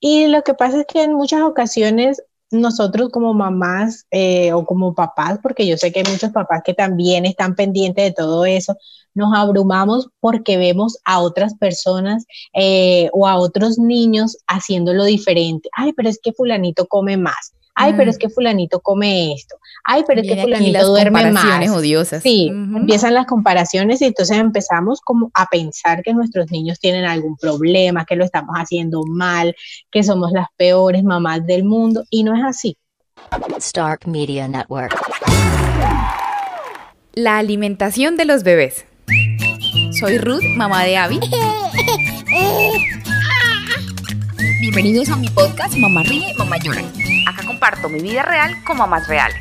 Y lo que pasa es que en muchas ocasiones nosotros como mamás eh, o como papás, porque yo sé que hay muchos papás que también están pendientes de todo eso, nos abrumamos porque vemos a otras personas eh, o a otros niños haciéndolo diferente. Ay, pero es que fulanito come más. Ay, pero es que fulanito come esto. Ay, pero es que fulanito duerme más. odiosas. Sí, empiezan las comparaciones y entonces empezamos como a pensar que nuestros niños tienen algún problema, que lo estamos haciendo mal, que somos las peores mamás del mundo y no es así. Stark Media Network. La alimentación de los bebés. Soy Ruth, mamá de Abby. Bienvenidos a mi podcast Mamá Ríe, Mamá Llora. Acá comparto mi vida real con mamás reales.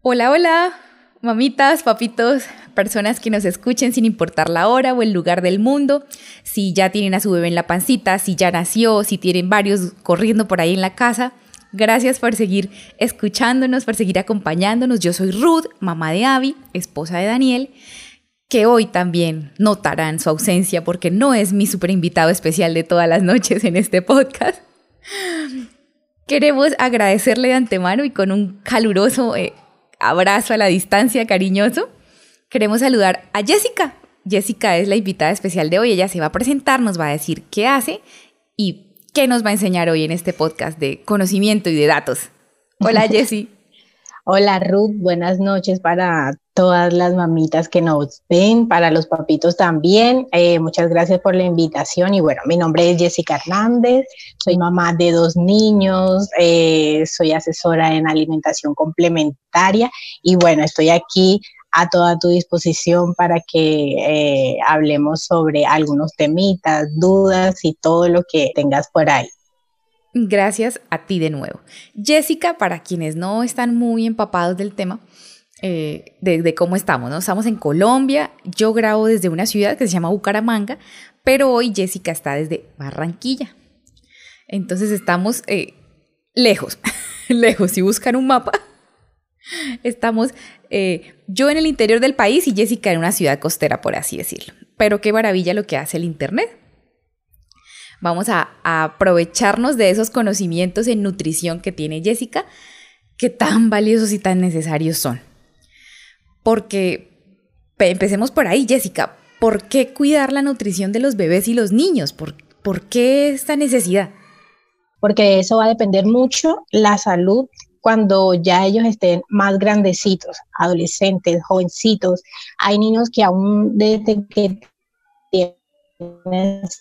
Hola, hola, mamitas, papitos, personas que nos escuchen sin importar la hora o el lugar del mundo, si ya tienen a su bebé en la pancita, si ya nació, si tienen varios corriendo por ahí en la casa. Gracias por seguir escuchándonos, por seguir acompañándonos. Yo soy Ruth, mamá de Abby, esposa de Daniel, que hoy también notarán su ausencia porque no es mi super invitado especial de todas las noches en este podcast. Queremos agradecerle de antemano y con un caluroso eh, abrazo a la distancia, cariñoso. Queremos saludar a Jessica. Jessica es la invitada especial de hoy. Ella se va a presentar, nos va a decir qué hace y ¿Qué nos va a enseñar hoy en este podcast de conocimiento y de datos? Hola, Jessie. Hola, Ruth. Buenas noches para todas las mamitas que nos ven, para los papitos también. Eh, muchas gracias por la invitación. Y bueno, mi nombre es Jessica Hernández. Soy mamá de dos niños. Eh, soy asesora en alimentación complementaria. Y bueno, estoy aquí a toda tu disposición para que eh, hablemos sobre algunos temitas, dudas y todo lo que tengas por ahí. Gracias a ti de nuevo. Jessica, para quienes no están muy empapados del tema, eh, de, cómo estamos, ¿no? Estamos en Colombia, yo grabo desde una ciudad que se llama Bucaramanga, pero hoy Jessica está desde Barranquilla. Entonces estamos eh, lejos, lejos. Si buscan un mapa, Estamos eh, yo en el interior del país y Jessica en una ciudad costera, por así decirlo. Pero qué maravilla lo que hace el Internet. Vamos a, aprovecharnos de esos conocimientos en nutrición que tiene Jessica, que tan valiosos y tan necesarios son. Porque empecemos por ahí, Jessica. ¿Por qué cuidar la nutrición de los bebés y los niños? ¿Por, qué esta necesidad? Porque de eso va a depender mucho la salud cuando ya ellos estén más grandecitos, adolescentes, jovencitos. Hay niños que aún desde que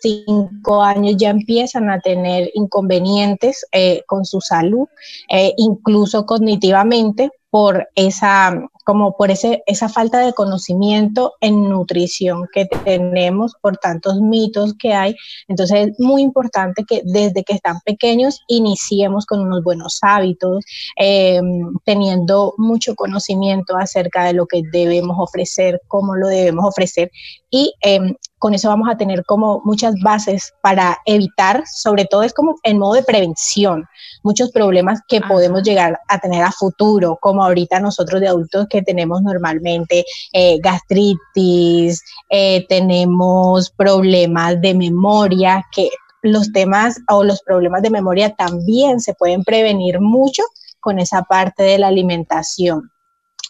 cinco años ya empiezan a tener inconvenientes eh, con su salud, eh, incluso cognitivamente, por esa como por ese, esa falta de conocimiento en nutrición que tenemos, por tantos mitos que hay. Entonces es muy importante que desde que están pequeños iniciemos con unos buenos hábitos, em, teniendo mucho conocimiento acerca de lo que debemos ofrecer, cómo lo debemos ofrecer y em, con eso vamos a tener como muchas bases para evitar, sobre todo es como en modo de prevención, muchos problemas que podemos llegar a tener a futuro, como ahorita nosotros de adultos que tenemos normalmente eh, gastritis, eh, tenemos problemas de memoria, que los temas o los problemas de memoria también se pueden prevenir mucho con esa parte de la alimentación.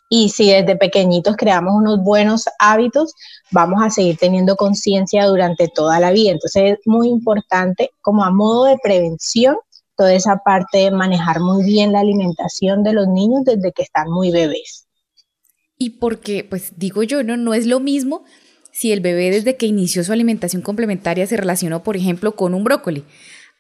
Y si desde pequeñitos creamos unos buenos hábitos, vamos a seguir teniendo conciencia durante toda la vida. Entonces es muy importante como a modo de prevención toda esa parte de manejar muy bien la alimentación de los niños desde que están muy bebés. Y porque, pues digo yo, no, no es lo mismo si el bebé desde que inició su alimentación complementaria se relacionó, por ejemplo, con un brócoli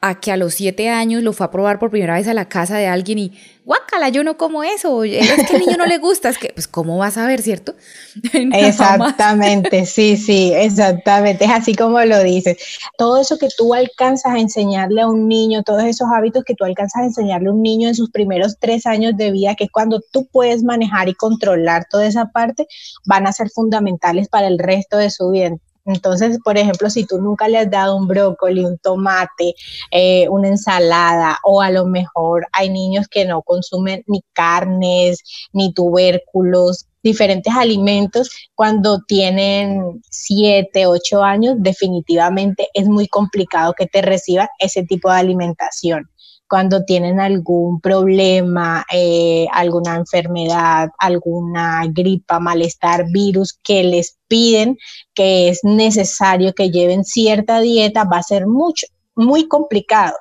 a que a los siete años lo fue a probar por primera vez a la casa de alguien y, guácala, yo no como eso, es que al niño no le gusta, es que, pues, ¿cómo vas a ver, cierto? exactamente, sí, sí, exactamente, es así como lo dices. Todo eso que tú alcanzas a enseñarle a un niño, todos esos hábitos que tú alcanzas a enseñarle a un niño en sus primeros tres años de vida, que es cuando tú puedes manejar y controlar toda esa parte, van a ser fundamentales para el resto de su vida. Entonces, por ejemplo, si tú nunca le has dado un brócoli, un tomate, eh, una ensalada, o a lo mejor hay niños que no consumen ni carnes, ni tubérculos, diferentes alimentos cuando tienen 7, 8 años, definitivamente es muy complicado que te reciban ese tipo de alimentación cuando tienen algún problema, eh, alguna enfermedad, alguna gripa, malestar, virus, que les piden que es necesario que lleven cierta dieta, va a ser mucho, muy complicado.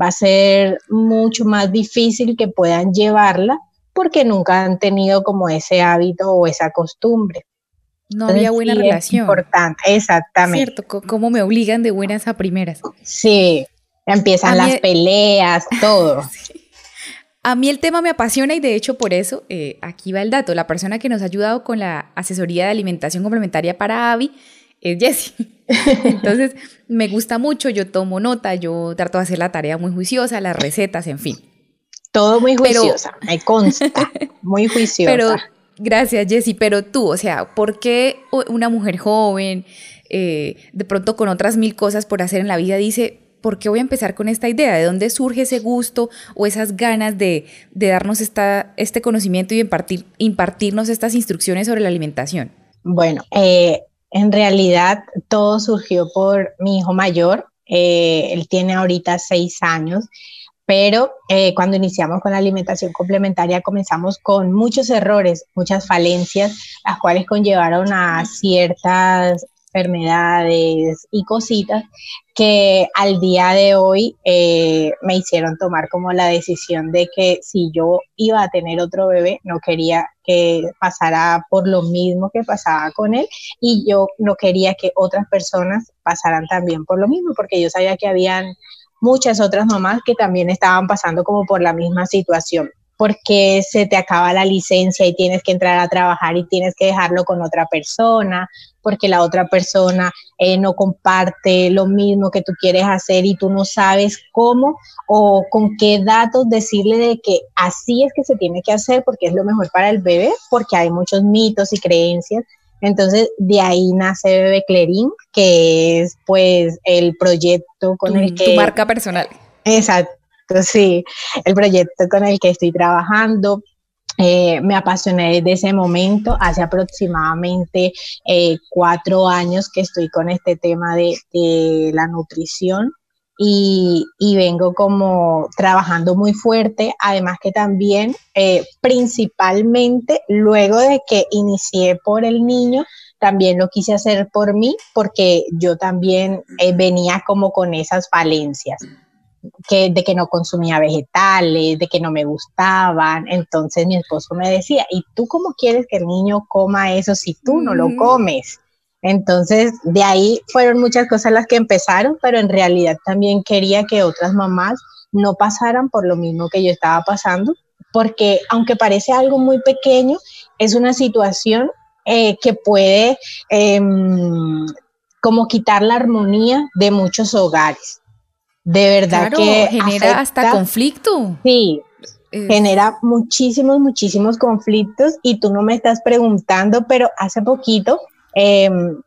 Va a ser mucho más difícil que puedan llevarla porque nunca han tenido como ese hábito o esa costumbre. No había buena relación. importante, exactamente. Cierto, cómo me obligan de buenas a primeras. Sí, Empiezan las peleas, todo. A mí el tema me apasiona y de hecho por eso, eh, aquí va el dato, la persona que nos ha ayudado con la asesoría de alimentación complementaria para AVI es Jessie. Entonces, me gusta mucho, yo tomo nota, yo trato de hacer la tarea muy juiciosa, las recetas, en fin. Todo muy juiciosa, me consta, muy juiciosa. Pero, gracias Jessie, pero tú, o sea, ¿por qué una mujer joven, eh, de pronto con otras mil cosas por hacer en la vida, dice, ¿por qué voy a empezar con esta idea? ¿De dónde surge ese gusto o esas ganas de, darnos este conocimiento y impartir, impartirnos estas instrucciones sobre la alimentación? Bueno, eh, en realidad todo surgió por mi hijo mayor. Eh, él tiene ahorita seis años pero eh, cuando iniciamos con la alimentación complementaria comenzamos con muchos errores, muchas falencias, las cuales conllevaron a ciertas enfermedades y cositas que al día de hoy eh, me hicieron tomar como la decisión de que si yo iba a tener otro bebé, no quería que pasara por lo mismo que pasaba con él y yo no quería que otras personas pasaran también por lo mismo, porque yo sabía que habían muchas otras mamás que también estaban pasando como por la misma situación. Porque se te acaba la licencia y tienes que entrar a trabajar y tienes que dejarlo con otra persona, porque la otra persona eh, no comparte lo mismo que tú quieres hacer y tú no sabes cómo o con qué datos decirle de que así es que se tiene que hacer porque es lo mejor para el bebé, porque hay muchos mitos y creencias. Entonces, de ahí nace Bebé Clerín, que es pues el proyecto con el que... Tu marca personal. Exacto sí, el proyecto con el que estoy trabajando. Eh, me apasioné desde ese momento, hace aproximadamente eh, cuatro años que estoy con este tema de, la nutrición y, vengo como trabajando muy fuerte, además que también eh, principalmente luego de que inicié por el niño, también lo quise hacer por mí porque yo también venía como con esas falencias que, de que no consumía vegetales, de que no me gustaban. Entonces mi esposo me decía, ¿y tú cómo quieres que el niño coma eso si tú no lo comes? Entonces, de ahí fueron muchas cosas las que empezaron, pero en realidad también quería que otras mamás no pasaran por lo mismo que yo estaba pasando, porque aunque parece algo muy pequeño, es una situación eh, que puede em, como quitar la armonía de muchos hogares de verdad que genera hasta conflicto. Sí, genera muchísimos, muchísimos conflictos y tú no me estás preguntando, pero hace poquito em,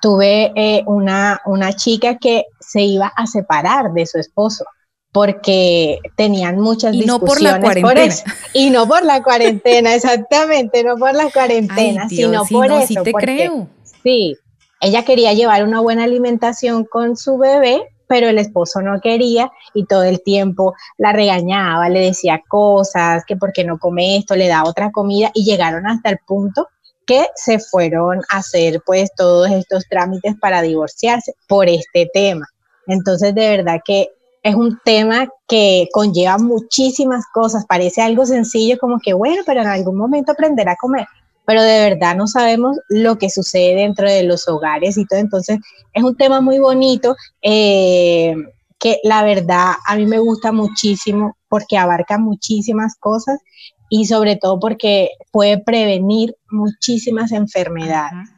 tuve eh, una, una chica que se iba a separar de su esposo porque tenían muchas y no por la cuarentena. Y no por la cuarentena, exactamente, no por la cuarentena, sino por eso. Sí te creo. Sí, ella quería llevar una buena alimentación con su bebé, pero el esposo no quería y todo el tiempo la regañaba, le decía cosas, que por qué no come esto, le da otra comida y llegaron hasta el punto que se fueron a hacer pues todos estos trámites para divorciarse por este tema. Entonces de verdad que es un tema que conlleva muchísimas cosas, parece algo sencillo como que bueno, pero en algún momento aprenderá a comer, pero de verdad no sabemos lo que sucede dentro de los hogares y todo. Entonces, es un tema muy bonito eh, que la verdad a mí me gusta muchísimo porque abarca muchísimas cosas y sobre todo porque puede prevenir muchísimas enfermedades.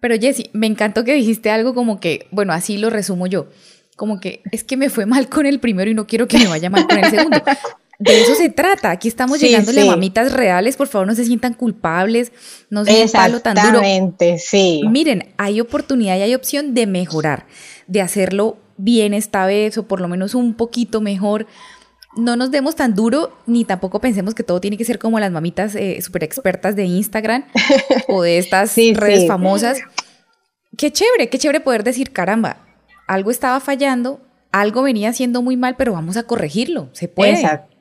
Pero Jessy, me encantó que dijiste algo como que, bueno, así lo resumo yo, como que es que me fue mal con el primero y no quiero que me vaya mal con el segundo. De eso se trata. Aquí estamos llegando llegándole mamitas reales. Por favor, no se sientan culpables. No se un palo tan duro. sí. Miren, hay oportunidad y hay opción de mejorar, de hacerlo bien esta vez o por lo menos un poquito mejor. no nos demos tan duro, ni tampoco pensemos que todo tiene que ser como las mamitas eh, súper expertas de Instagram o de estas redes famosas. Qué chévere, qué chévere poder decir, caramba, algo estaba fallando, algo venía haciendo muy mal, pero vamos a corregirlo, se puede. Exacto.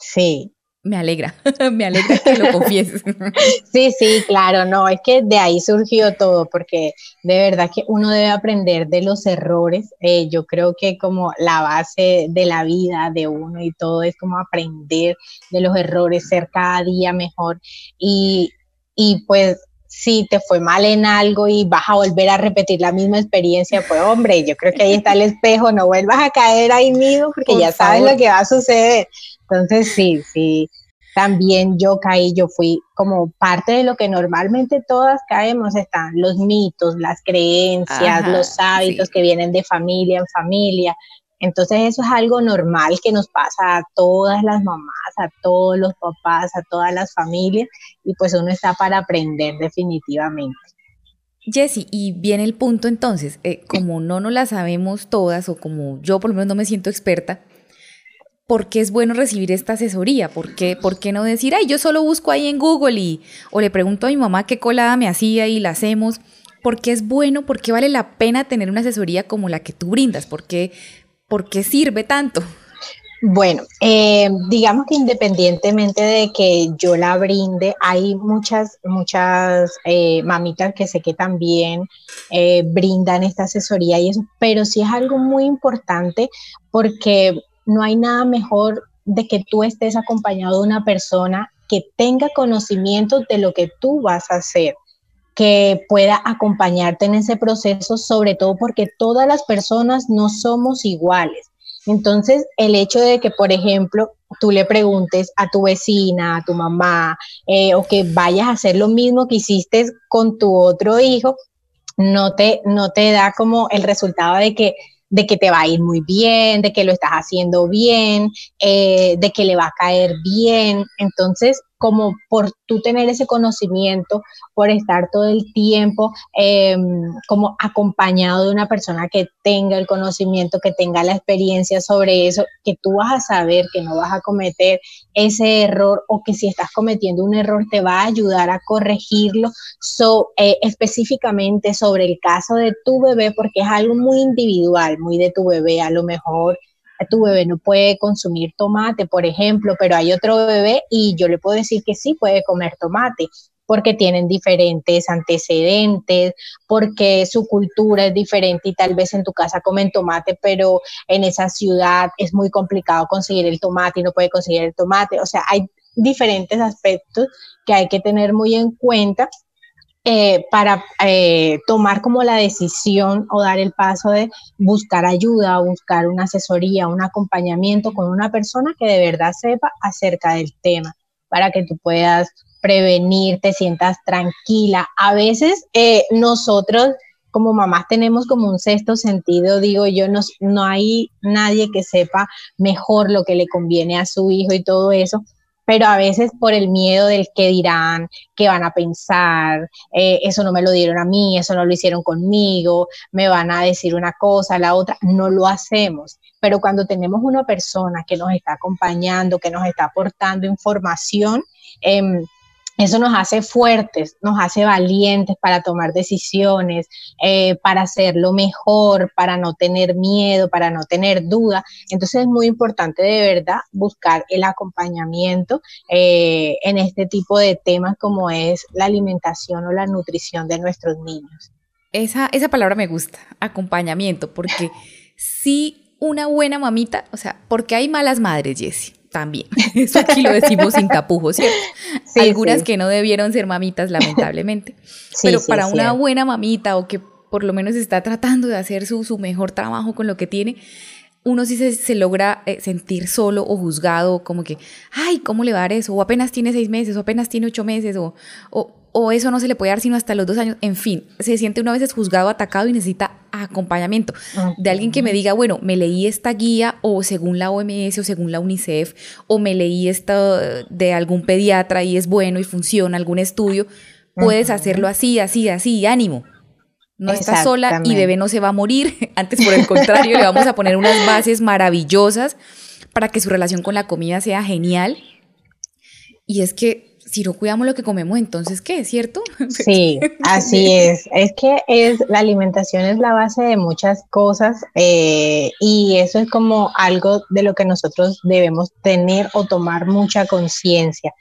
Sí, me alegra, me alegra que lo confieses. Sí, sí, claro, no, es que de ahí surgió todo, porque de verdad que uno debe aprender de los errores. Eh, yo creo que como la base de la vida de uno y todo es como aprender de los errores, ser cada día mejor. Y, y pues si te fue mal en algo y vas a volver a repetir la misma experiencia, pues hombre, yo creo que ahí está el espejo, no vuelvas a caer ahí mismo porque ya sabes lo que va a suceder. Entonces, sí, sí, también yo caí, yo fui como parte de lo que normalmente todas caemos, están los mitos, las creencias, los hábitos que vienen de familia en familia. Entonces eso es algo normal que nos pasa a todas las mamás, a todos los papás, a todas las familias y pues uno está para aprender definitivamente. Jessie, y viene el punto entonces, eh, como no nos la sabemos todas o como yo por lo menos no me siento experta, ¿por qué es bueno recibir esta asesoría? ¿Por qué, ¿Por qué no decir, ay, yo solo busco ahí en Google y, o le pregunto a mi mamá qué colada me hacía y la hacemos? ¿Por qué es bueno? ¿Por qué vale la pena tener una asesoría como la que tú brindas? ¿Por qué, por qué sirve tanto? Bueno, eh, digamos que independientemente de que yo la brinde, hay muchas, muchas eh, mamitas que sé que también eh, brindan esta asesoría y eso, pero sí es algo muy importante porque no hay nada mejor de que tú estés acompañado de una persona que tenga conocimiento de lo que tú vas a hacer, que pueda acompañarte en ese proceso, sobre todo porque todas las personas no somos iguales. Entonces, el hecho de que, por ejemplo, tú le preguntes a tu vecina, a tu mamá, eh, o que vayas a hacer lo mismo que hiciste con tu otro hijo, no te, no te da como el resultado de que de que te va a ir muy bien, de que lo estás haciendo bien, eh, de que le va a caer bien. Entonces, como por tú tener ese conocimiento, por estar todo el tiempo em, como acompañado de una persona que tenga el conocimiento, que tenga la experiencia sobre eso, que tú vas a saber que no vas a cometer ese error o que si estás cometiendo un error te va a ayudar a corregirlo. Eh, específicamente sobre el caso de tu bebé, porque es algo muy individual, muy de tu bebé, a lo mejor tu bebé no puede consumir tomate, por ejemplo, pero hay otro bebé y yo le puedo decir que sí puede comer tomate porque tienen diferentes antecedentes, porque su cultura es diferente y tal vez en tu casa comen tomate, pero en esa ciudad es muy complicado conseguir el tomate y no puede conseguir el tomate. O sea, hay diferentes aspectos que hay que tener muy en cuenta eh, para eh, tomar como la decisión o dar el paso de buscar ayuda, buscar una asesoría, un acompañamiento con una persona que de verdad sepa acerca del tema, para que tú puedas prevenir, te sientas tranquila. A veces eh, nosotros como mamás tenemos como un sexto sentido, digo yo, no, no hay nadie que sepa mejor lo que le conviene a su hijo y todo eso, pero a veces por el miedo del que dirán, qué van a pensar, eh, eso no me lo dieron a mí, eso no lo hicieron conmigo, me van a decir una cosa, la otra, no lo hacemos. Pero cuando tenemos una persona que nos está acompañando, que nos está aportando información, eh, eso nos hace fuertes, nos hace valientes para tomar decisiones, eh, para hacerlo mejor, para no tener miedo, para no tener duda. Entonces es muy importante de verdad buscar el acompañamiento eh, en este tipo de temas como es la alimentación o la nutrición de nuestros niños. Esa, esa palabra me gusta, acompañamiento, porque si una buena mamita, o sea, porque hay malas madres, Jessie también. Eso aquí lo decimos sin tapujos, ¿cierto? Algunas que no debieron ser mamitas, lamentablemente. Pero para una buena mamita o que por lo menos está tratando de hacer su, su mejor trabajo con lo que tiene, uno sí se, logra eh, sentir solo o juzgado, como que, ay, ¿cómo le va a dar eso? O apenas tiene seis meses, o apenas tiene ocho meses, o, o, o eso no se le puede dar sino hasta los dos años. En fin, se siente una vez juzgado, atacado y necesita acompañamiento de alguien que me diga, bueno, me leí esta guía o según la OMS o según la UNICEF o me leí esto de algún pediatra y es bueno y funciona, algún estudio, puedes hacerlo así, así, así, ánimo. No está sola y bebé no se va a morir. Antes, por el contrario, le vamos a poner unas bases maravillosas para que su relación con la comida sea genial. Y es que si no cuidamos lo que comemos, entonces ¿qué? ¿Cierto? Sí, así es. Es que es la alimentación es la base de muchas cosas eh, y eso es como algo de lo que nosotros debemos tener o tomar mucha conciencia.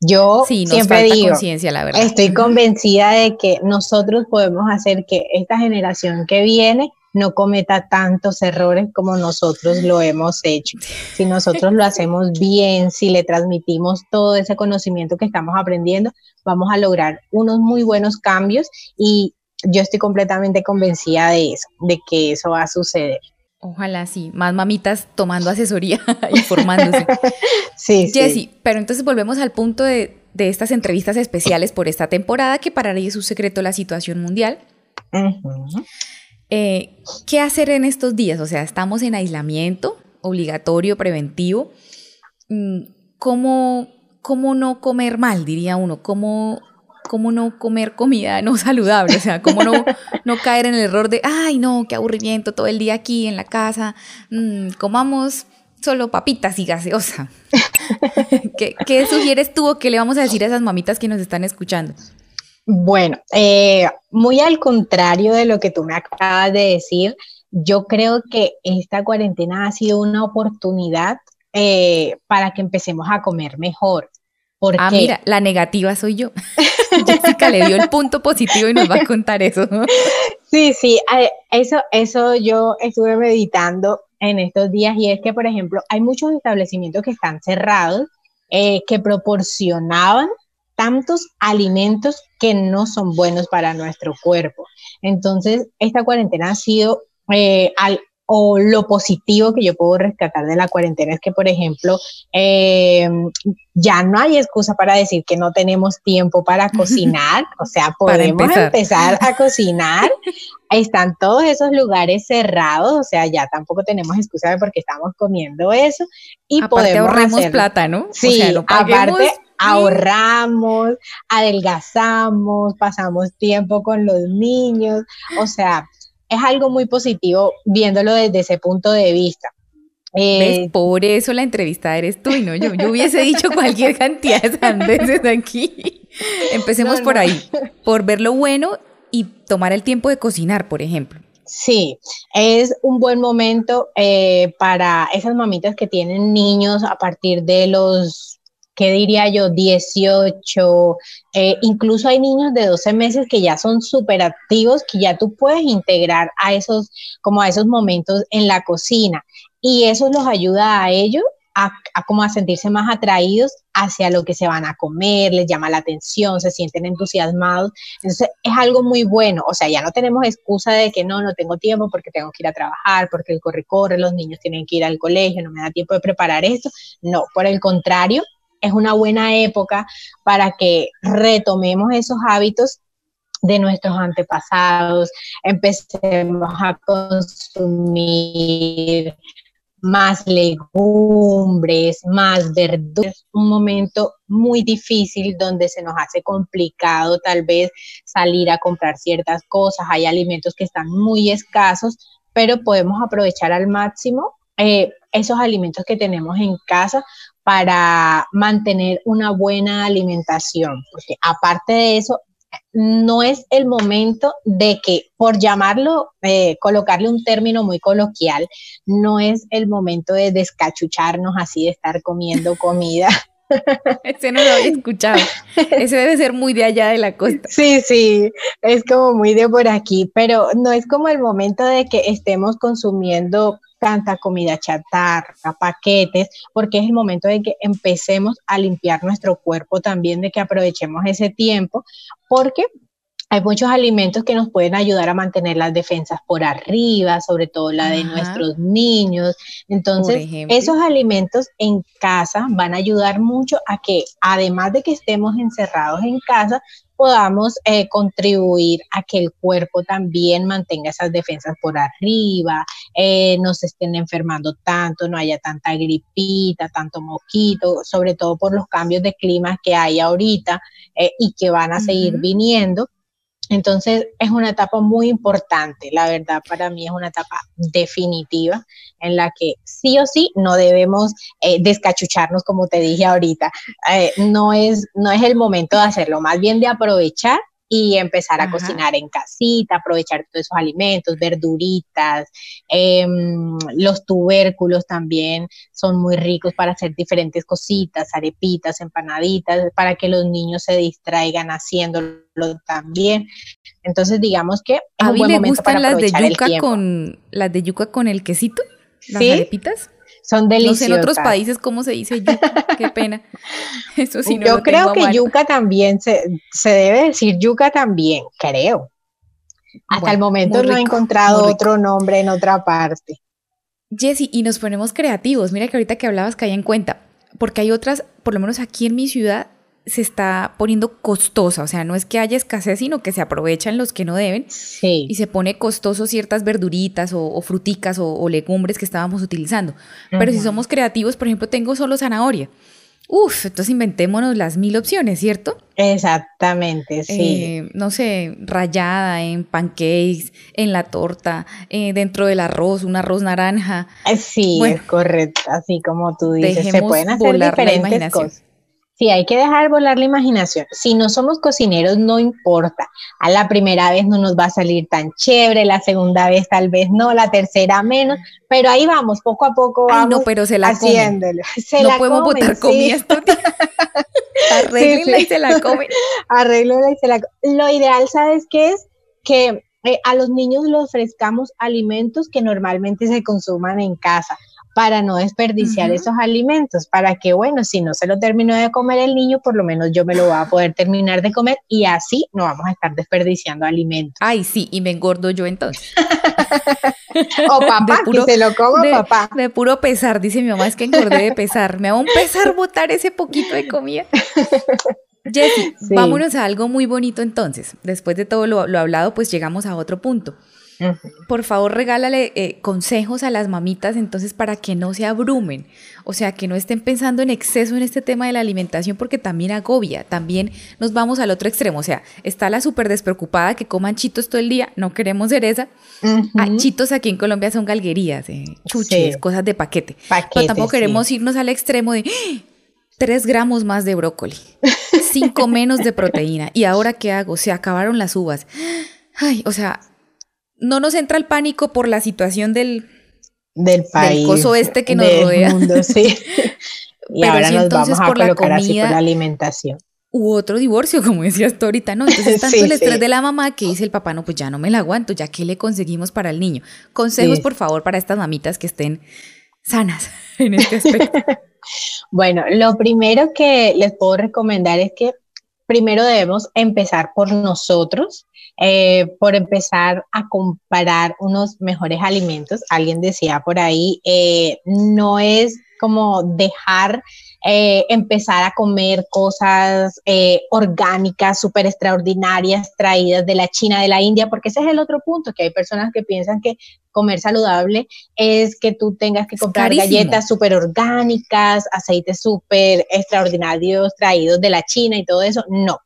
Yo siempre digo, la verdad. estoy convencida de que nosotros podemos hacer que esta generación que viene no cometa tantos errores como nosotros lo hemos hecho. Si nosotros lo hacemos bien, si le transmitimos todo ese conocimiento que estamos aprendiendo, vamos a lograr unos muy buenos cambios y yo estoy completamente convencida de eso, de que eso va a suceder. Ojalá sí, más mamitas tomando asesoría, informándose. sí, Jessy, pero entonces volvemos al punto de, estas entrevistas especiales por esta temporada, que para ella es un secreto la situación mundial. Eh, ¿Qué hacer en estos días? O sea, estamos en aislamiento obligatorio, preventivo. Mm, ¿Cómo, cómo no comer mal, diría uno? ¿Cómo, ¿Cómo no comer comida no saludable? O sea, ¿cómo no, no caer en el error de, ay, no, qué aburrimiento todo el día aquí en la casa? Mm, comamos solo papitas y gaseosa. ¿Qué, ¿Qué, sugieres tú o qué le vamos a decir a esas mamitas que nos están escuchando? Bueno, eh, muy al contrario de lo que tú me acabas de decir, yo creo que esta cuarentena ha sido una oportunidad eh, para que empecemos a comer mejor. Porque... Ah, mira, la negativa soy yo. Jessica le dio el punto positivo y nos va a contar eso. sí, sí, eso, eso yo estuve meditando en estos días y es que, por ejemplo, hay muchos establecimientos que están cerrados eh, que proporcionaban tantos alimentos que no son buenos para nuestro cuerpo. Entonces, esta cuarentena ha sido eh, o lo positivo que yo puedo rescatar de la cuarentena es que, por ejemplo, eh, ya no hay excusa para decir que no tenemos tiempo para cocinar, o sea, podemos empezar. a cocinar. Están todos esos lugares cerrados, o sea, ya tampoco tenemos excusa de porque estamos comiendo eso y aparte podemos ahorremos plata, ¿no? Sí, aparte ahorramos, adelgazamos, pasamos tiempo con los niños, o sea, es algo muy positivo viéndolo desde ese punto de vista. Eh, por eso la entrevista eres tú y no yo. Yo hubiese dicho cualquier cantidad de sandeces aquí. Empecemos por ahí, por ver lo bueno y tomar el tiempo de cocinar, por ejemplo. Sí, es un buen momento eh, para esas mamitas que tienen niños a partir de los ¿qué diría yo? 18, eh, incluso hay niños de 12 meses que ya son súper activos, que ya tú puedes integrar a esos, como a esos momentos en la cocina. Y eso los ayuda a ellos a, como a sentirse más atraídos hacia lo que se van a comer, les llama la atención, se sienten entusiasmados. Entonces es algo muy bueno, o sea, ya no tenemos excusa de que no, no tengo tiempo porque tengo que ir a trabajar, porque el corre corre, los niños tienen que ir al colegio, no me da tiempo de preparar esto. No, por el contrario, es una buena época para que retomemos esos hábitos de nuestros antepasados, empecemos a consumir más legumbres, más verduras, un momento muy difícil donde se nos hace complicado tal vez salir a comprar ciertas cosas, hay alimentos que están muy escasos, pero podemos aprovechar al máximo eh, esos alimentos que tenemos en casa para mantener una buena alimentación, porque aparte de eso, no es el momento de que, por llamarlo, eh, colocarle un término muy coloquial, no es el momento de descachucharnos así, de estar comiendo comida. Ese no lo había escuchado. Ese debe ser muy de allá de la costa. Sí, sí, es como muy de por aquí, pero no es como el momento de que estemos consumiendo tanta comida chatarra, paquetes, porque es el momento de que empecemos a limpiar nuestro cuerpo también, de que aprovechemos ese tiempo, porque hay muchos alimentos que nos pueden ayudar a mantener las defensas por arriba, sobre todo la de nuestros niños. Entonces, esos alimentos en casa van a ayudar mucho a que, además de que estemos encerrados en casa, podamos eh, contribuir a que el cuerpo también mantenga esas defensas por arriba, eh, no se estén enfermando tanto, no haya tanta gripita, tanto moquito, sobre todo por los cambios de clima que hay ahorita eh, y que van a seguir viniendo. Entonces es una etapa muy importante, la verdad para mí es una etapa definitiva en la que sí o sí no debemos eh, descachucharnos como te dije ahorita. Eh, no, es, no es el momento de hacerlo, más bien de aprovechar y empezar a cocinar en casita, aprovechar todos esos alimentos, verduritas, em, los tubérculos también son muy ricos para hacer diferentes cositas, arepitas, empanaditas, para que los niños se distraigan haciéndolo también. Entonces, digamos que a mí le gustan las de yuca con las de yuca con el quesito, las arepitas. Son deliciosas. No sé en otros países cómo se dice yuca, qué pena. Eso sí no Yo creo que yuca también se, debe decir yuca también, creo. Hasta el momento no he encontrado otro nombre en otra parte. Jessy, y nos ponemos creativos. Mira que ahorita que hablabas caí en cuenta, porque hay otras, por lo menos aquí en mi ciudad, se está poniendo costosa, o sea, no es que haya escasez, sino que se aprovechan los que no deben y se pone costoso ciertas verduritas o, fruticas o, legumbres que estábamos utilizando. Pero si somos creativos, por ejemplo, tengo solo zanahoria. Uf, entonces inventémonos las mil opciones, ¿cierto? Exactamente, sí. Eh, no sé, rayada en pancakes, en la torta, eh, dentro del arroz, un arroz naranja. Eh, sí, es correcto, así como tú dices. Se pueden hacer diferentes cosas. Sí, hay que dejar volar la imaginación. Si no somos cocineros, no importa. A la primera vez no nos va a salir tan chévere, la segunda vez tal vez no, la tercera menos, pero ahí vamos, poco a poco vamos no, pero se la haciéndolo. no podemos botar comida esto. Arréglenla y se la comen. Arréglenla y se la Lo ideal, ¿sabes qué es? Que eh, a los niños les ofrezcamos alimentos que normalmente se consuman en casa para no desperdiciar esos alimentos, para que, bueno, si no se lo terminó de comer el niño, por lo menos yo me lo voy a poder terminar de comer y así no vamos a estar desperdiciando alimentos. Ay, sí, y me engordo yo entonces. o papá, que se lo coma papá. De puro pesar, dice mi mamá, es que engordé de pesar. Me va a un pesar botar ese poquito de comida. Jessy, vámonos a algo muy bonito entonces. Después de todo lo, lo hablado, pues llegamos a otro punto. Por favor, regálale eh, consejos a las mamitas entonces para que no se abrumen, o sea, que no estén pensando en exceso en este tema de la alimentación porque también agobia, también nos vamos al otro extremo, o sea, está la súper despreocupada que coman chitos todo el día, no queremos ser esa. Ah, chitos aquí en Colombia son galguerías, eh, chuches, cosas de paquete. Pero tampoco queremos irnos al extremo de... 3 ¡Ah! gramos más de brócoli, 5 menos de proteína. ¿Y ahora qué hago? Se acabaron las uvas. Ay, o sea, no nos entra el pánico por la situación del, del país. Del coso este que nos rodea. Mundo, sí. y Pero ahora nos vamos a por colocar la comida, así por la alimentación. U otro divorcio, como decías tú ahorita, ¿no? Entonces, tanto el estrés de la mamá que dice el papá, no, pues ya no me la aguanto, ya que le conseguimos para el niño. Consejos, por favor, para estas mamitas que estén sanas en este aspecto. bueno, lo primero que les puedo recomendar es que primero debemos empezar por nosotros, eh, por empezar a comparar unos mejores alimentos. Alguien decía por ahí, eh, no es como dejar eh, empezar a comer cosas eh, orgánicas, súper extraordinarias, traídas de la China, de la India, porque ese es el otro punto, que hay personas que piensan que comer saludable es que tú tengas que comprar galletas súper orgánicas, aceites súper extraordinarios traídos de la China y todo eso. No,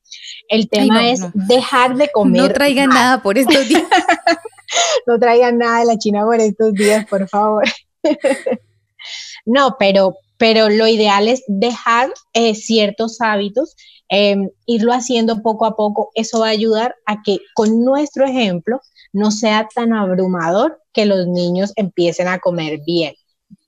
el tema es dejar de comer. No traigan nada por estos días. no traigan nada de la China por estos días, por favor. no, pero pero lo ideal es dejar eh, ciertos hábitos, em, irlo haciendo poco a poco. Eso va a ayudar a que con nuestro ejemplo no sea tan abrumador que los niños empiecen a comer bien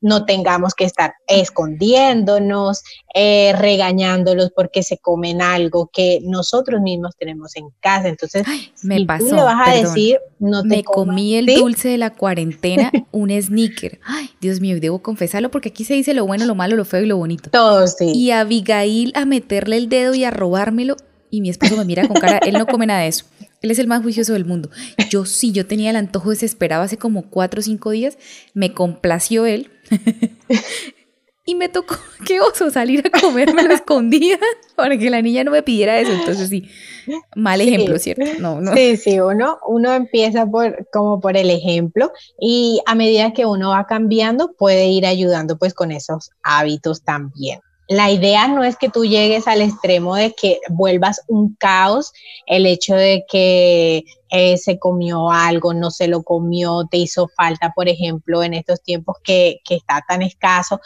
no tengamos que estar escondiéndonos, eh, regañándolos porque se comen algo que nosotros mismos tenemos en casa. Entonces, me pasó, tú le vas a decir, no te Me comí el dulce de la cuarentena, un sneaker. Ay, Dios mío, debo confesarlo porque aquí se dice lo bueno, lo malo, lo feo y lo bonito. Todo, sí. Y a Abigail a meterle el dedo y a robármelo y mi esposo me mira con cara, él no come nada de eso. Él es el más juicioso del mundo. Yo sí, yo tenía el antojo desesperado hace como cuatro o cinco días. Me complació él. y me tocó, qué oso, salir a comerme lo escondía para que la niña no me pidiera eso. Entonces sí, mal ejemplo, ¿cierto? No, no. Sí, sí, uno, uno empieza por, como por el ejemplo y a medida que uno va cambiando puede ir ayudando pues con esos hábitos también. La idea no es que tú llegues al extremo de que vuelvas un caos el hecho de que eh, se comió algo, no se lo comió, te hizo falta, por ejemplo, en estos tiempos que, está tan escaso.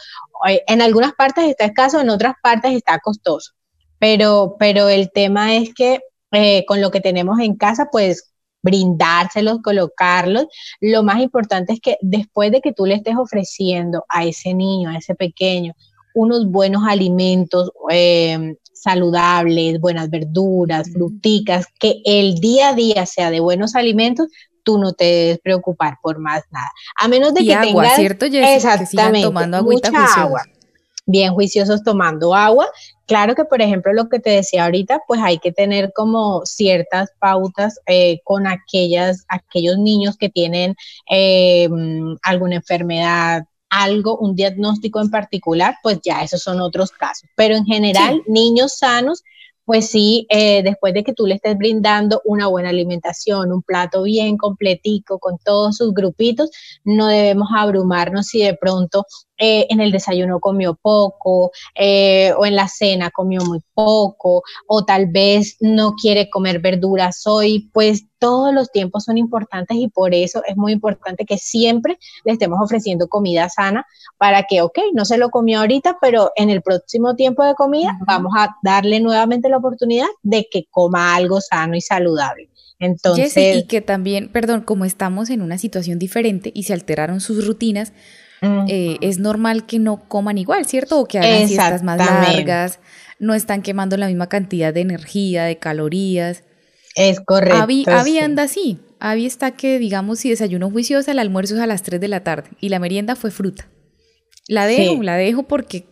En algunas partes está escaso, en otras partes está costoso. Pero, pero el tema es que eh, con lo que tenemos en casa, pues brindárselos, colocarlos. Lo más importante es que después de que tú le estés ofreciendo a ese niño, a ese pequeño, unos buenos alimentos eh, saludables, buenas verduras, fruticas, que el día a día sea de buenos alimentos, tú no te debes preocupar por más nada. A menos de que agua, tengas ¿cierto, exactamente, tomando mucha agua. Bien juiciosos tomando agua. Claro que, por ejemplo, lo que te decía ahorita, pues hay que tener como ciertas pautas eh, con aquellas, aquellos niños que tienen eh, alguna enfermedad algo, un diagnóstico en particular, pues ya esos son otros casos. Pero en general, niños sanos, pues sí, eh, después de que tú le estés brindando una buena alimentación, un plato bien completico con todos sus grupitos, no debemos abrumarnos si de pronto eh, en el desayuno comió poco eh, o en la cena comió muy poco o tal vez no quiere comer verduras hoy, pues todos los tiempos son importantes y por eso es muy importante que siempre le estemos ofreciendo comida sana para que, ok, no se lo comió ahorita, pero en el próximo tiempo de comida vamos a darle nuevamente la oportunidad de que coma algo sano y saludable. Entonces, y que también, perdón, como estamos en una situación diferente y se alteraron sus rutinas, eh, es normal que no coman igual, ¿cierto? O que hagan siestas más largas, no están quemando la misma cantidad de energía, de calorías. Es correcto. Avi, anda así. Avi está que, digamos, si desayuno juiciosa, el almuerzo es a las 3 de la tarde y la merienda fue fruta. La dejo, la dejo porque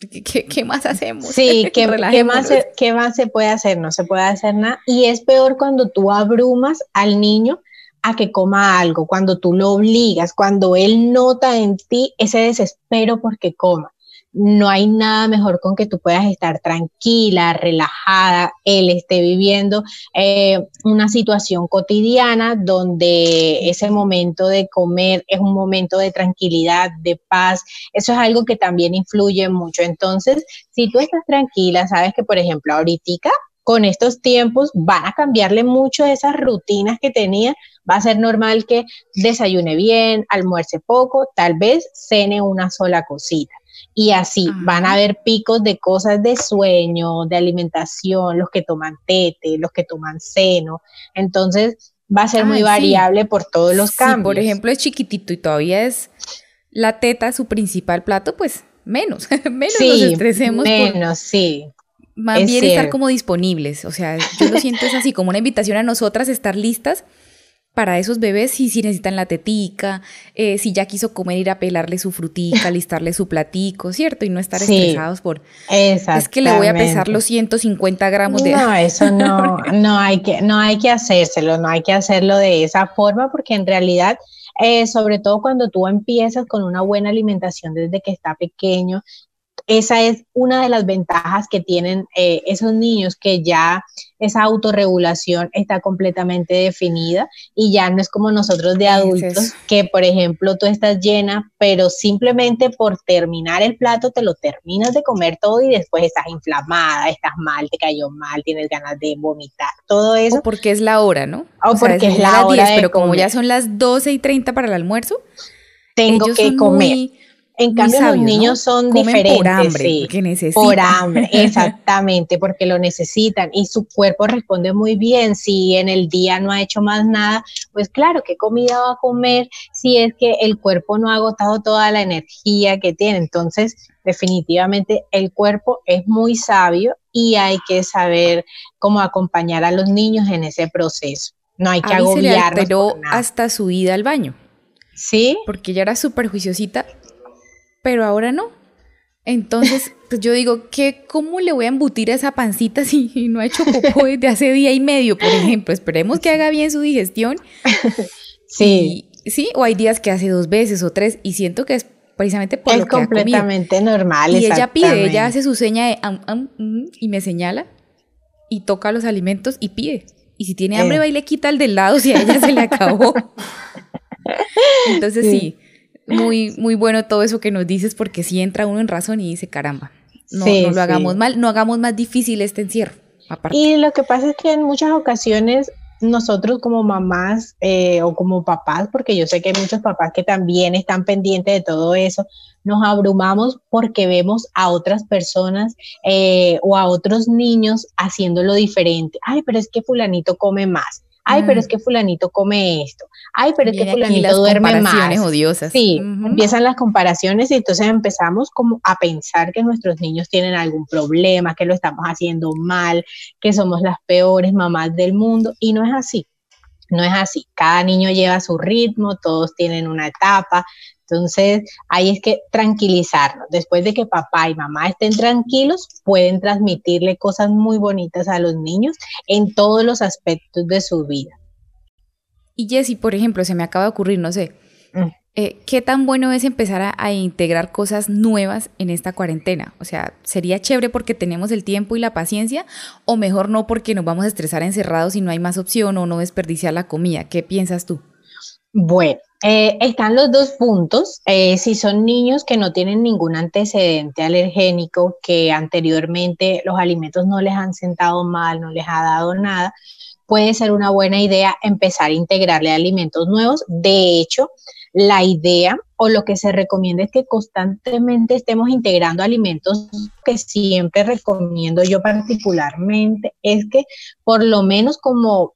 ¿Qué, más hacemos? Sí, ¿qué, ¿qué, más se, ¿qué más se puede hacer? No se puede hacer nada. Y es peor cuando tú abrumas al niño a que coma algo, cuando tú lo obligas, cuando él nota en ti ese desespero porque coma. No hay nada mejor con que tú puedas estar tranquila, relajada, él esté viviendo eh, una situación cotidiana donde ese momento de comer es un momento de tranquilidad, de paz. Eso es algo que también influye mucho. Entonces, si tú estás tranquila, sabes que, por ejemplo, ahorita con estos tiempos van a cambiarle mucho esas rutinas que tenía. Va a ser normal que desayune bien, almuerce poco, tal vez cene una sola cosita. Y así van a haber picos de cosas de sueño, de alimentación, los que toman tete, los que toman seno. Entonces va a ser muy variable por todos los cambios. por ejemplo, es chiquitito y todavía es la teta su principal plato, pues menos, menos nos estresemos. Menos, sí. Más bien estar como disponibles. O sea, yo lo siento es así, como una invitación a nosotras estar listas para esos bebés si, si necesitan la tetica, eh, si ya quiso comer, ir a pelarle su frutica, listarle su platico, ¿cierto? Y no estar estresados por... Es que le voy a pesar los 150 gramos de... No, eso no, no, hay que, no hay que hacérselo, no hay que hacerlo de esa forma porque en realidad... Eh, sobre todo cuando tú empiezas con una buena alimentación desde que está pequeño, esa es una de las ventajas que tienen eh, esos niños que ya esa autorregulación está completamente definida y ya no es como nosotros de adultos que por ejemplo tú estás llena pero simplemente por terminar el plato te lo terminas de comer todo y después estás inflamada, estás mal, te cayó mal, tienes ganas de vomitar, todo eso. O porque es la hora, ¿no? O, porque es la hora. pero como ya son las 12 y 30 para el almuerzo, tengo que comer. En cambio, los niños son diferentes. Por hambre, sí, porque necesitan. Por hambre, exactamente, porque lo necesitan y su cuerpo responde muy bien. Si en el día no ha hecho más nada, pues claro, ¿qué comida va a comer si es que el cuerpo no ha agotado toda la energía que tiene? Entonces, definitivamente el cuerpo es muy sabio y hay que saber cómo acompañar a los niños en ese proceso. No hay que agobiarlos. Pero hasta su ida al baño. Sí. Porque ella era súper juiciosita pero ahora no. Entonces, pues yo digo, ¿qué, ¿cómo le voy a embutir a esa pancita si no ha hecho popó desde hace día y medio, por ejemplo? Esperemos que haga bien su digestión. Sí. sí, o hay días que hace dos veces o tres y siento que es precisamente por lo que ha comido. completamente normal. Y ella pide, ella hace su seña de mm", y me señala y toca los alimentos y pide. Y si tiene hambre, eh. va y le quita el del lado si a ella se le acabó. Entonces sí muy, muy bueno todo eso que nos dices porque si entra uno en razón y dice, caramba, no, no lo hagamos mal, no hagamos más difícil este encierro. Y lo que pasa es que en muchas ocasiones nosotros como mamás eh, o como papás, porque yo sé que hay muchos papás que también están pendientes de todo eso, nos abrumamos porque vemos a otras personas eh, o a otros niños haciéndolo diferente. Ay, pero es que fulanito come más. Ay, pero es mm. que fulanito come esto. Ay, pero es que fulanito duerme más. odiosas. Sí, empiezan las comparaciones y entonces empezamos como a pensar que nuestros niños tienen algún problema, que lo estamos haciendo mal, que somos las peores mamás del mundo y no es así. No es así. Cada niño lleva su ritmo, todos tienen una etapa, entonces, ahí es que tranquilizarnos. Después de que papá y mamá estén tranquilos, pueden transmitirle cosas muy bonitas a los niños en todos los aspectos de su vida. Y Jessy, por ejemplo, se me acaba de ocurrir, no sé, mm. eh, ¿qué tan bueno es empezar a, a, integrar cosas nuevas en esta cuarentena? O sea, ¿sería chévere porque tenemos el tiempo y la paciencia? ¿O mejor no porque nos vamos a estresar encerrados y no hay más opción o no desperdiciar la comida? ¿Qué piensas tú? Bueno, eh, están los dos puntos. Eh, si son niños que no tienen ningún antecedente alergénico, que anteriormente los alimentos no les han sentado mal, no les ha dado nada, puede ser una buena idea empezar a integrarle alimentos nuevos. De hecho, la idea o lo que se recomienda es que constantemente estemos integrando alimentos que siempre recomiendo yo particularmente, es que por lo menos como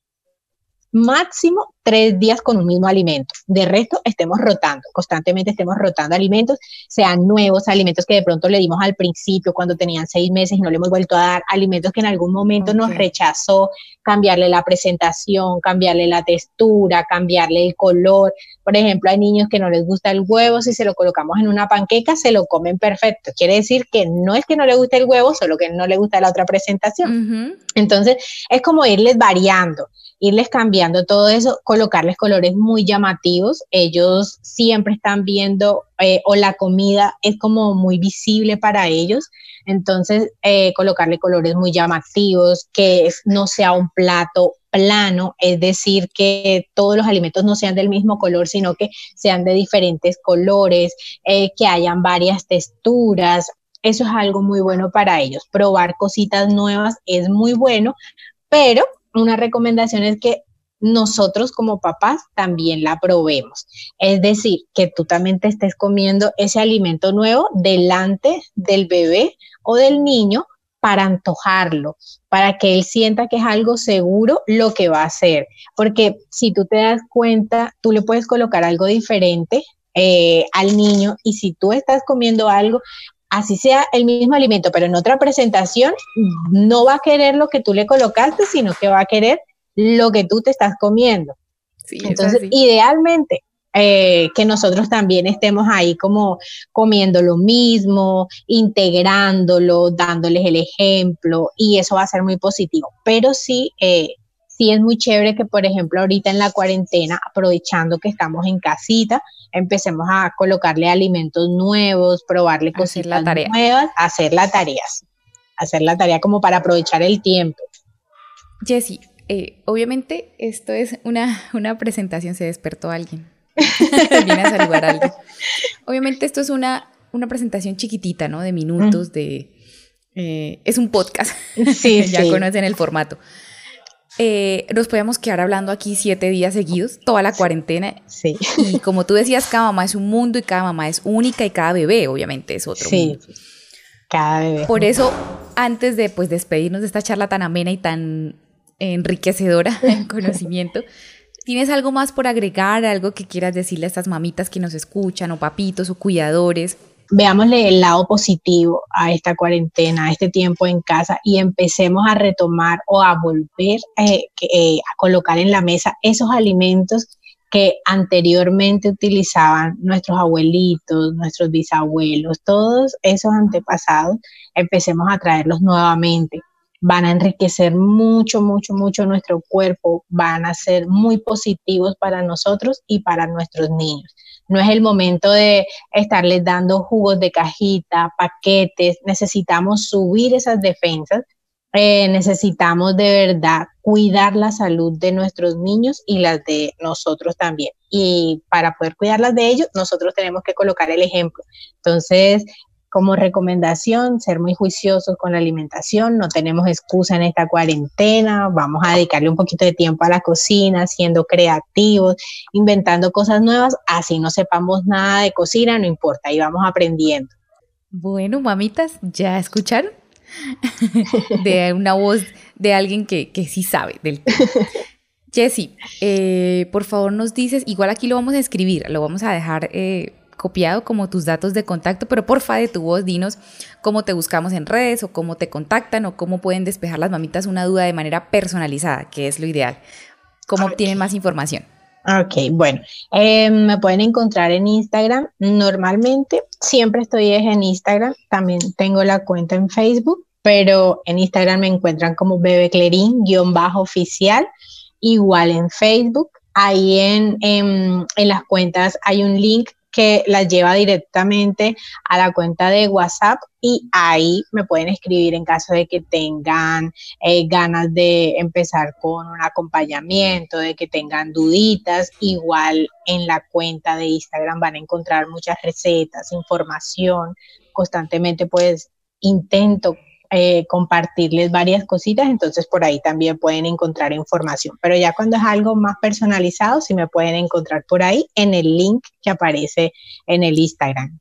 máximo tres días con un mismo alimento. De resto, estemos rotando, constantemente estemos rotando alimentos, sean nuevos alimentos que de pronto le dimos al principio cuando tenían seis meses y no le hemos vuelto a dar, alimentos que en algún momento nos rechazó, cambiarle la presentación, cambiarle la textura, cambiarle el color. Por ejemplo, hay niños que no les gusta el huevo, si se lo colocamos en una panqueca, se lo comen perfecto. Quiere decir que no es que no le guste el huevo, solo que no le gusta la otra presentación. Entonces, es como irles variando irles cambiando todo eso, colocarles colores muy llamativos. Ellos siempre están viendo eh, o la comida es como muy visible para ellos. Entonces, eh, colocarle colores muy llamativos, que no sea un plato plano, es decir, que todos los alimentos no sean del mismo color, sino que sean de diferentes colores, eh, que hayan varias texturas. Eso es algo muy bueno para ellos. Probar cositas nuevas es muy bueno, pero una recomendación es que nosotros como papás también la probemos. Es decir, que tú también te estés comiendo ese alimento nuevo delante del bebé o del niño para antojarlo, para que él sienta que es algo seguro lo que va a hacer. Porque si tú te das cuenta, tú le puedes colocar algo diferente eh, al niño y si tú estás comiendo algo así sea el mismo alimento, pero en otra presentación, no va a querer lo que tú le colocaste, sino que va a querer lo que tú te estás comiendo. Entonces, idealmente, eh, que nosotros también estemos ahí como comiendo lo mismo, integrándolo, dándoles el ejemplo, y eso va a ser muy positivo. Pero sí, eh, sí es muy chévere que, por ejemplo, ahorita en la cuarentena, aprovechando que estamos en casita, empecemos a colocarle alimentos nuevos, probarle cositas nuevas, hacer la tarea, hacer la tarea como para aprovechar el tiempo. Jessie, eh, obviamente esto es una, una presentación, se despertó alguien. Viene a saludar a alguien. Obviamente esto es una, una presentación chiquitita, ¿no? De minutos, de... Eh, es un podcast. Sí, ya conocen el formato. Eh, nos podíamos quedar hablando aquí siete días seguidos, toda la cuarentena. Sí. Y como tú decías, cada mamá es un mundo y cada mamá es única y cada bebé, obviamente, es otro sí, mundo. Cada bebé. Por eso, antes de pues, despedirnos de esta charla tan amena y tan enriquecedora en conocimiento, ¿tienes algo más por agregar? ¿Algo que quieras decirle a estas mamitas que nos escuchan, o papitos, o cuidadores? Veámosle el lado positivo a esta cuarentena, a este tiempo en casa y empecemos a retomar o a volver eh, eh, a colocar en la mesa esos alimentos que anteriormente utilizaban nuestros abuelitos, nuestros bisabuelos, todos esos antepasados, empecemos a traerlos nuevamente. Van a enriquecer mucho, mucho, mucho nuestro cuerpo, van a ser muy positivos para nosotros y para nuestros niños. No es el momento de estarles dando jugos de cajita, paquetes. Necesitamos subir esas defensas. Eh, necesitamos de verdad cuidar la salud de nuestros niños y las de nosotros también. Y para poder cuidarlas de ellos, nosotros tenemos que colocar el ejemplo. Entonces, como recomendación, ser muy juiciosos con la alimentación, no tenemos excusa en esta cuarentena, vamos a dedicarle un poquito de tiempo a la cocina, siendo creativos, inventando cosas nuevas, así no sepamos nada de cocina, no importa, ahí vamos aprendiendo. Bueno, mamitas, ¿ya escucharon? de una voz de alguien que, que sí sabe del tema. Jessy, eh, por favor nos dices, igual aquí lo vamos a escribir, lo vamos a dejar eh, copiado como tus datos de contacto, pero porfa de tu voz dinos cómo te buscamos en redes o cómo te contactan o cómo pueden despejar las mamitas una duda de manera personalizada, que es lo ideal. ¿Cómo obtienen más información? Ok, bueno, eh, me pueden encontrar en Instagram. Normalmente siempre estoy en Instagram, también tengo la cuenta en Facebook, pero en Instagram me encuentran como Bebe bajo oficial igual en Facebook. Ahí en, en, las cuentas hay un link que las lleva directamente a la cuenta de WhatsApp y ahí me pueden escribir en caso de que tengan eh, ganas de empezar con un acompañamiento, de que tengan duditas. Igual en la cuenta de Instagram van a encontrar muchas recetas, información. Constantemente pues intento eh, compartirles varias cositas, entonces por ahí también pueden encontrar información. Pero ya cuando es algo más personalizado, sí me pueden encontrar por ahí en el link que aparece en el Instagram.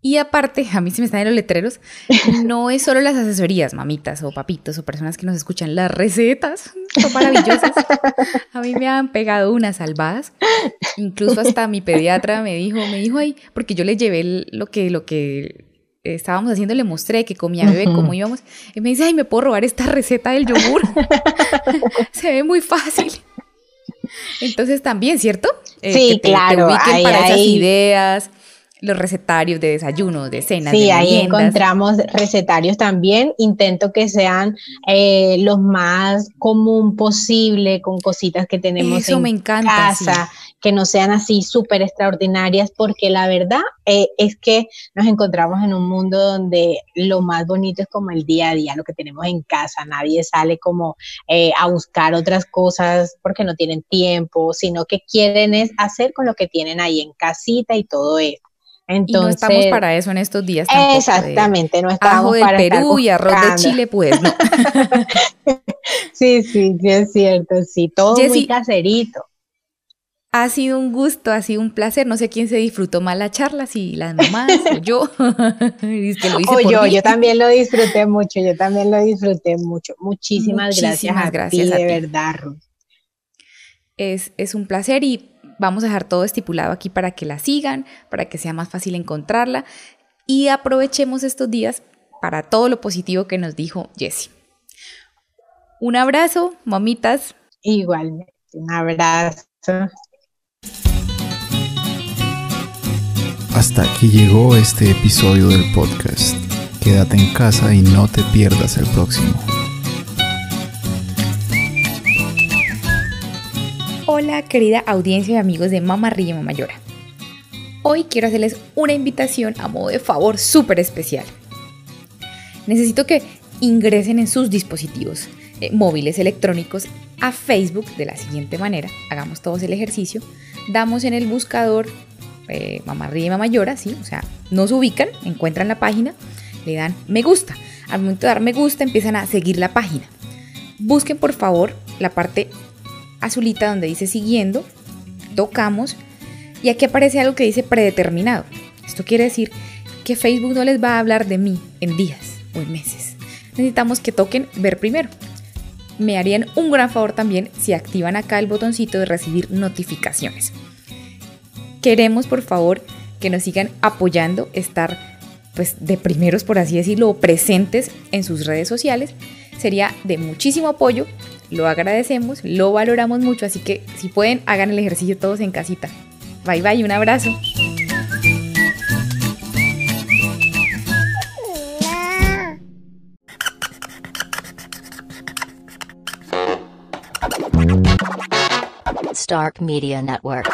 Y aparte, a mí se me están en los letreros, no es solo las asesorías, mamitas o papitos o personas que nos escuchan, las recetas son maravillosas. A mí me han pegado unas salvadas. Incluso hasta mi pediatra me dijo, me dijo ahí, porque yo le llevé lo que, lo que estábamos haciendo, le mostré que comía bebé, cómo íbamos. Y me dice, ay, ¿me puedo robar esta receta del yogur? Se ve muy fácil. Entonces también, ¿cierto? Eh, sí, claro. Te para esas ideas los recetarios de desayuno, de cena. Sí, ahí encontramos recetarios también. Intento que sean eh, los más común posible, con cositas que tenemos en me casa, que no sean así súper extraordinarias, porque la verdad eh, es que nos encontramos en un mundo donde lo más bonito es como el día a día, lo que tenemos en casa. Nadie sale como eh, a buscar otras cosas porque no tienen tiempo, sino que quieren es hacer con lo que tienen ahí en casita y todo eso. Entonces, no estamos para eso en estos días. exactamente, no estamos ajo de Perú y arroz de Chile, pues no. sí, sí, sí, es cierto, sí, todo muy caserito. Ha sido un gusto, ha sido un placer. No sé quién se disfrutó más la charla, si las mamás o yo. o yo, yo también lo disfruté mucho, yo también lo disfruté mucho. Muchísimas, gracias a gracias ti, de verdad, Ruth. Es, es un placer y Vamos a dejar todo estipulado aquí para que la sigan, para que sea más fácil encontrarla y aprovechemos estos días para todo lo positivo que nos dijo Jessie. Un abrazo, mamitas. Igualmente, un abrazo. Hasta aquí llegó este episodio del podcast. Quédate en casa y no te pierdas el próximo. Hola querida audiencia y amigos de Mamá Ríe Mamá. Hoy quiero hacerles una invitación a modo de favor súper especial. Necesito que ingresen en sus dispositivos eh, móviles electrónicos a Facebook de la siguiente manera. Hagamos todos el ejercicio. Damos en el buscador eh, Mamá Ríe Mamá Llora, ¿sí? O sea, nos ubican, encuentran la página, le dan me gusta. Al momento de dar me gusta empiezan a seguir la página. Busquen por favor la parte azulita donde dice siguiendo, tocamos y aquí aparece algo que dice predeterminado. Esto quiere decir que Facebook no les va a hablar de mí en días o en meses. Necesitamos que toquen ver primero. Me harían un gran favor también si activan acá el botoncito de recibir notificaciones. Queremos por favor que nos sigan apoyando, estar pues de primeros por así decirlo, presentes en sus redes sociales. Sería de muchísimo apoyo lo agradecemos, lo valoramos mucho, así que si pueden, hagan el ejercicio todos en casita. Bye bye, un abrazo. Stark Media Network.